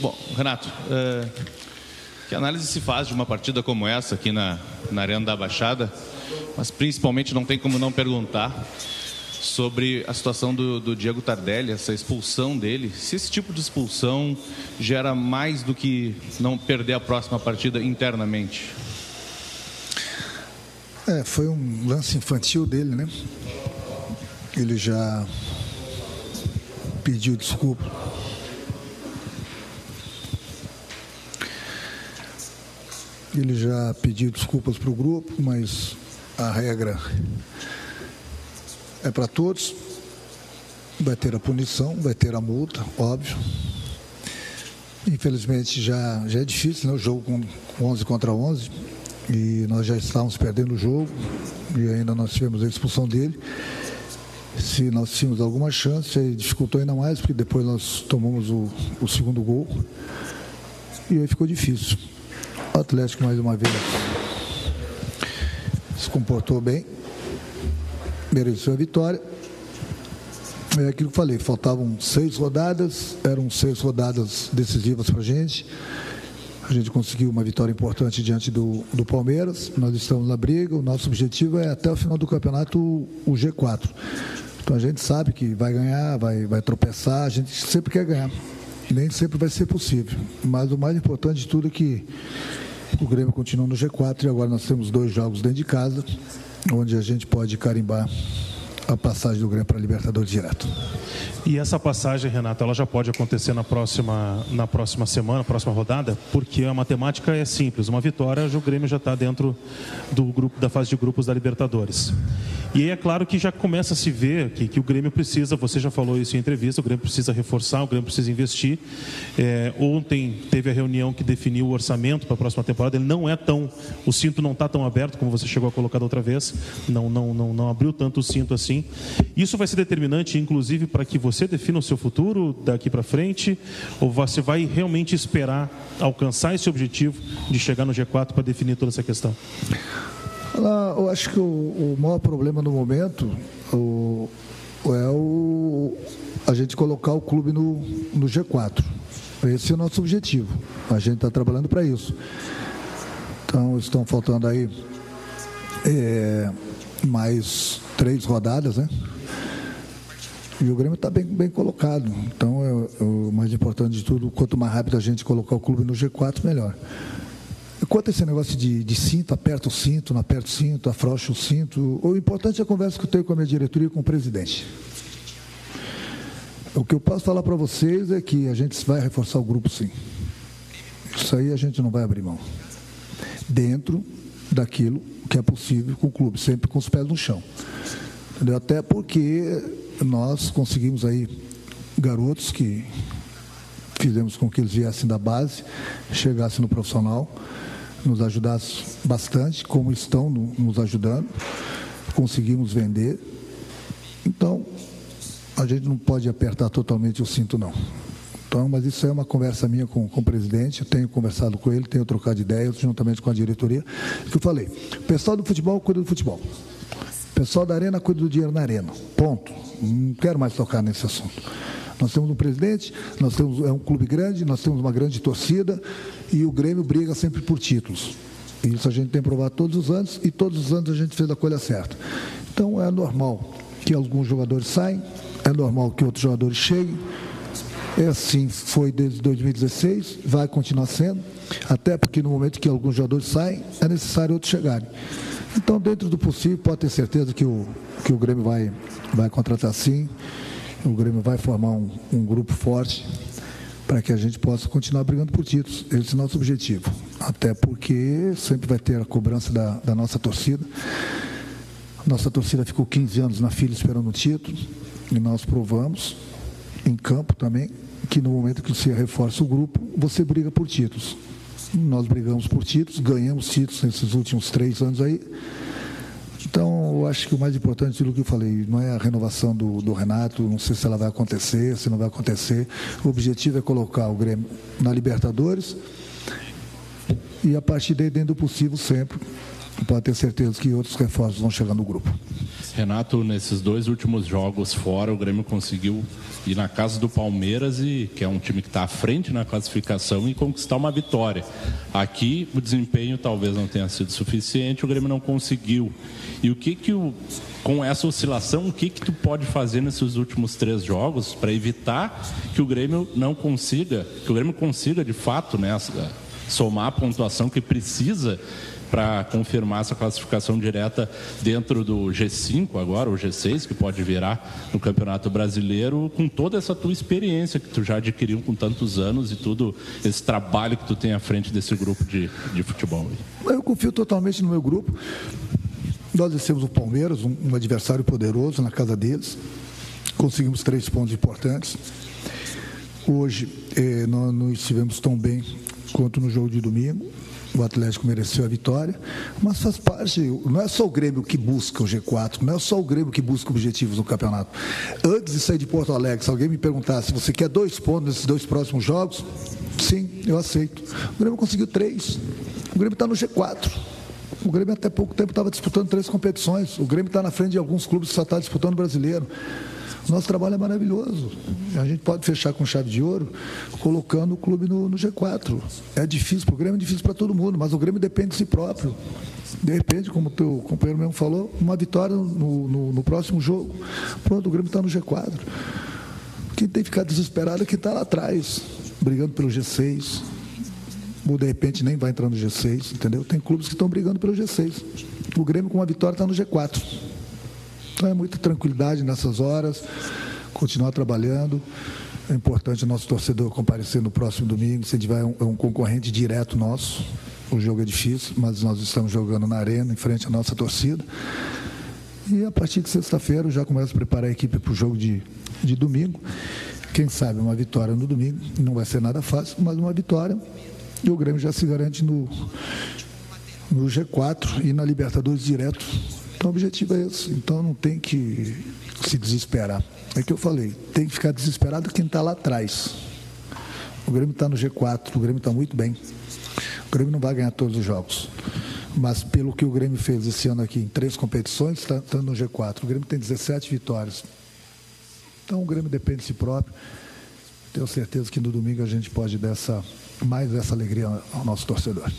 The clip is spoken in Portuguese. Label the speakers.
Speaker 1: Bom, Renato, uh, que análise se faz de uma partida como essa aqui na, na Arena da Baixada? Mas principalmente não tem como não perguntar sobre a situação do, do, Diego Tardelli, essa expulsão dele. Se esse tipo de expulsão gera mais do que não perder a próxima partida internamente.
Speaker 2: É, foi um lance infantil dele, né? Ele já pediu desculpa. Ele já pediu desculpas para o grupo, mas a regra é para todos. Vai ter a punição, vai ter a multa, óbvio. Infelizmente já, já é difícil, né? O jogo com 11 contra 11. E nós já estávamos perdendo o jogo. E ainda nós tivemos a expulsão dele. Se nós tínhamos alguma chance, aí dificultou ainda mais, porque depois nós tomamos o, o segundo gol. E aí ficou difícil. O Atlético, mais uma vez, se comportou bem mereceu a vitória. É aquilo que eu falei, faltavam seis rodadas, eram seis rodadas decisivas para a gente. A gente conseguiu uma vitória importante diante do, do Palmeiras. Nós estamos na briga. O nosso objetivo é até o final do campeonato o G4. Então a gente sabe que vai ganhar, vai, vai tropeçar, a gente sempre quer ganhar. Nem sempre vai ser possível. Mas o mais importante de tudo é que o Grêmio continua no G4 e agora nós temos dois jogos dentro de casa onde a gente pode carimbar a passagem do Grêmio para a Libertadores direto.
Speaker 3: E essa passagem, Renato, ela já pode acontecer na próxima, na próxima semana, próxima rodada, porque a matemática é simples. Uma vitória, o Grêmio já está dentro do grupo da fase de grupos da Libertadores. E aí é claro que já começa a se ver que, que o Grêmio precisa, você já falou isso em entrevista, o Grêmio precisa reforçar, o Grêmio precisa investir. É, ontem teve a reunião que definiu o orçamento para a próxima temporada. Ele não é tão, o cinto não está tão aberto como você chegou a colocar da outra vez. Não, não, não, não abriu tanto o cinto assim. Isso vai ser determinante, inclusive, para que você defina o seu futuro daqui para frente, ou você vai realmente esperar alcançar esse objetivo de chegar no G4 para definir toda essa questão?
Speaker 2: Eu acho que o, o maior problema no momento o, é o, a gente colocar o clube no, no G4. Esse é o nosso objetivo. A gente está trabalhando para isso. Então, estão faltando aí é, mais três rodadas, né? E o Grêmio está bem, bem colocado. Então, é, é, o mais importante de tudo, quanto mais rápido a gente colocar o clube no G4, melhor. Quanto a esse negócio de, de cinto, aperta o cinto, não aperta o cinto, afrouxa o cinto, o importante é a conversa que eu tenho com a minha diretoria e com o presidente. O que eu posso falar para vocês é que a gente vai reforçar o grupo sim. Isso aí a gente não vai abrir mão. Dentro daquilo que é possível com o clube, sempre com os pés no chão. Entendeu? Até porque nós conseguimos aí garotos que fizemos com que eles viessem da base, chegassem no profissional, nos ajudassem bastante, como estão nos ajudando, conseguimos vender. Então, a gente não pode apertar totalmente o cinto, não. Então, mas isso é uma conversa minha com, com o presidente, eu tenho conversado com ele, tenho trocado ideias juntamente com a diretoria. Que eu falei, o pessoal do futebol cuida do futebol. O pessoal da arena cuida do dinheiro na arena. Ponto. Não quero mais tocar nesse assunto. Nós temos um presidente, nós temos é um clube grande, nós temos uma grande torcida e o Grêmio briga sempre por títulos. Isso a gente tem provado todos os anos e todos os anos a gente fez a coisa certa. Então é normal que alguns jogadores saem, é normal que outros jogadores cheguem. É assim, foi desde 2016, vai continuar sendo, até porque no momento que alguns jogadores saem, é necessário outros chegarem. Então, dentro do possível, pode ter certeza que o, que o Grêmio vai, vai contratar sim o Grêmio vai formar um, um grupo forte para que a gente possa continuar brigando por títulos. Esse é o nosso objetivo. Até porque sempre vai ter a cobrança da, da nossa torcida. Nossa torcida ficou 15 anos na fila esperando o título e nós provamos, em campo também, que no momento que você reforça o grupo, você briga por títulos. Nós brigamos por títulos, ganhamos títulos nesses últimos três anos aí. Então, eu acho que o mais importante do que eu falei, não é a renovação do, do, Renato, não sei se ela vai acontecer, se não vai acontecer. O objetivo é colocar o Grêmio na Libertadores e a partir daí, dentro do possível, sempre, pode ter certeza que outros reforços vão chegar no grupo.
Speaker 4: Renato, nesses dois últimos jogos fora, o Grêmio conseguiu ir na casa do Palmeiras, e que é um time que está à frente na classificação, e conquistar uma vitória. Aqui, o desempenho talvez não tenha sido suficiente, o Grêmio não conseguiu. E o que que o com essa oscilação, o que que tu pode fazer nesses últimos três jogos para evitar que o Grêmio não consiga, que o Grêmio consiga de fato, né, somar a pontuação que precisa para confirmar essa classificação direta dentro do G5 agora, ou G6, que pode virar no Campeonato Brasileiro, com toda essa tua experiência que tu já adquiriu com tantos anos e tudo esse trabalho que tu tem à frente desse grupo de, de futebol.
Speaker 2: Eu confio totalmente no meu grupo. Nós descemos o Palmeiras, um, um adversário poderoso na casa deles. Conseguimos três pontos importantes. Hoje eh, nós não estivemos tão bem quanto no jogo de domingo o Atlético mereceu a vitória, mas faz parte, não é só o Grêmio que busca o G4, não é só o Grêmio que busca objetivos no campeonato. Antes de sair de Porto Alegre, se alguém me perguntasse se você quer dois pontos nesses dois próximos jogos, sim, eu aceito. O Grêmio conseguiu três, o Grêmio está no G4. O Grêmio até pouco tempo estava disputando três competições. O Grêmio está na frente de alguns clubes que só está disputando brasileiro. Nosso trabalho é maravilhoso. A gente pode fechar com chave de ouro, colocando o clube no, no G4. É difícil para o Grêmio, é difícil para todo mundo, mas o Grêmio depende de si próprio. De repente, como o teu companheiro mesmo falou, uma vitória no, no, no próximo jogo. Pronto, o Grêmio está no G4. Quem tem que ficar desesperado é quem está lá atrás, brigando pelo G6. Ou de repente nem vai entrar no G6, entendeu? Tem clubes que estão brigando pelo G6. O Grêmio com uma vitória está no G4. Então é muita tranquilidade nessas horas, continuar trabalhando. É importante o nosso torcedor comparecer no próximo domingo. Se tiver um, um concorrente direto nosso, o jogo é difícil, mas nós estamos jogando na arena, em frente à nossa torcida. E a partir de sexta-feira eu já começo a preparar a equipe para o jogo de, de domingo. Quem sabe uma vitória no domingo, não vai ser nada fácil, mas uma vitória e o Grêmio já se garante no, no G4 e na Libertadores direto então, o objetivo é esse. Então, não tem que se desesperar. É que eu falei, tem que ficar desesperado quem está lá atrás. O Grêmio está no G4, o Grêmio está muito bem. O Grêmio não vai ganhar todos os jogos. Mas pelo que o Grêmio fez esse ano aqui em três competições, está tá no G4. O Grêmio tem 17 vitórias. Então o Grêmio depende de si próprio. Tenho certeza que no domingo a gente pode dar essa, mais essa alegria ao nosso torcedor.